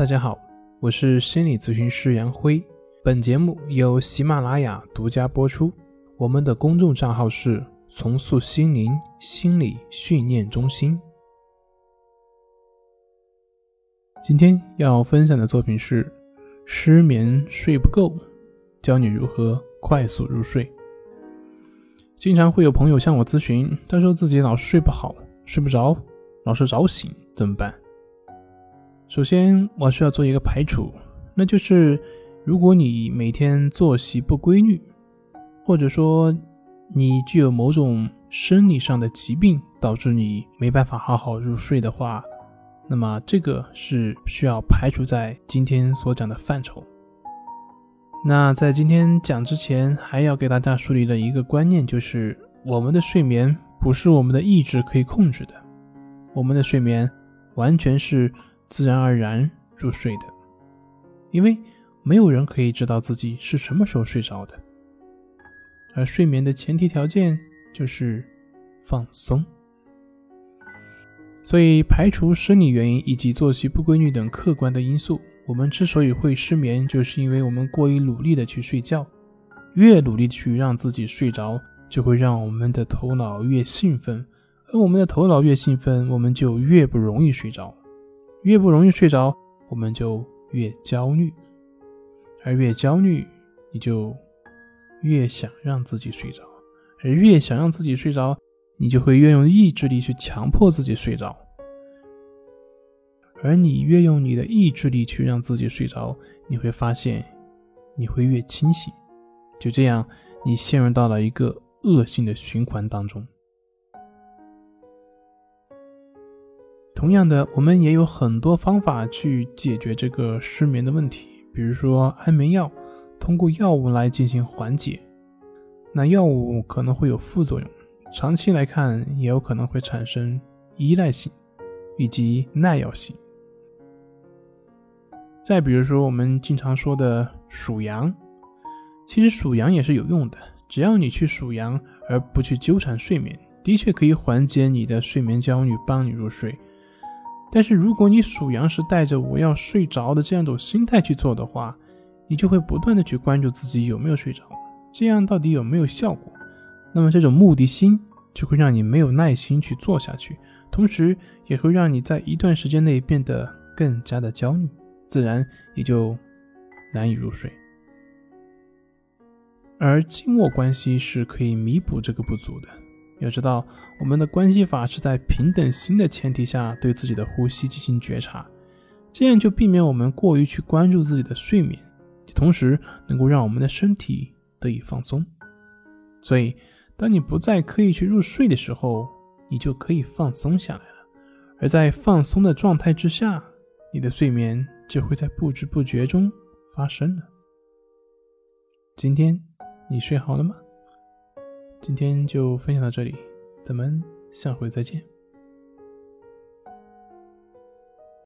大家好，我是心理咨询师杨辉。本节目由喜马拉雅独家播出。我们的公众账号是“重塑心灵心理训练中心”。今天要分享的作品是：失眠睡不够，教你如何快速入睡。经常会有朋友向我咨询，他说自己老是睡不好，睡不着。老是早醒怎么办？首先，我需要做一个排除，那就是如果你每天作息不规律，或者说你具有某种生理上的疾病，导致你没办法好好入睡的话，那么这个是需要排除在今天所讲的范畴。那在今天讲之前，还要给大家树立的一个观念，就是我们的睡眠不是我们的意志可以控制的。我们的睡眠完全是自然而然入睡的，因为没有人可以知道自己是什么时候睡着的。而睡眠的前提条件就是放松。所以，排除生理原因以及作息不规律等客观的因素，我们之所以会失眠，就是因为我们过于努力的去睡觉。越努力去让自己睡着，就会让我们的头脑越兴奋。而我们的头脑越兴奋，我们就越不容易睡着；越不容易睡着，我们就越焦虑；而越焦虑，你就越想让自己睡着；而越想让自己睡着，你就会越用意志力去强迫自己睡着；而你越用你的意志力去让自己睡着，你会发现你会越清醒。就这样，你陷入到了一个恶性的循环当中。同样的，我们也有很多方法去解决这个失眠的问题，比如说安眠药，通过药物来进行缓解。那药物可能会有副作用，长期来看也有可能会产生依赖性以及耐药性。再比如说我们经常说的数羊，其实数羊也是有用的，只要你去数羊而不去纠缠睡眠，的确可以缓解你的睡眠焦虑，帮你入睡。但是如果你数羊是带着我要睡着的这样一种心态去做的话，你就会不断的去关注自己有没有睡着，这样到底有没有效果？那么这种目的心就会让你没有耐心去做下去，同时也会让你在一段时间内变得更加的焦虑，自然也就难以入睡。而静默关系是可以弥补这个不足的。要知道，我们的关系法是在平等心的前提下对自己的呼吸进行觉察，这样就避免我们过于去关注自己的睡眠，同时能够让我们的身体得以放松。所以，当你不再刻意去入睡的时候，你就可以放松下来了。而在放松的状态之下，你的睡眠就会在不知不觉中发生了。今天你睡好了吗？今天就分享到这里，咱们下回再见。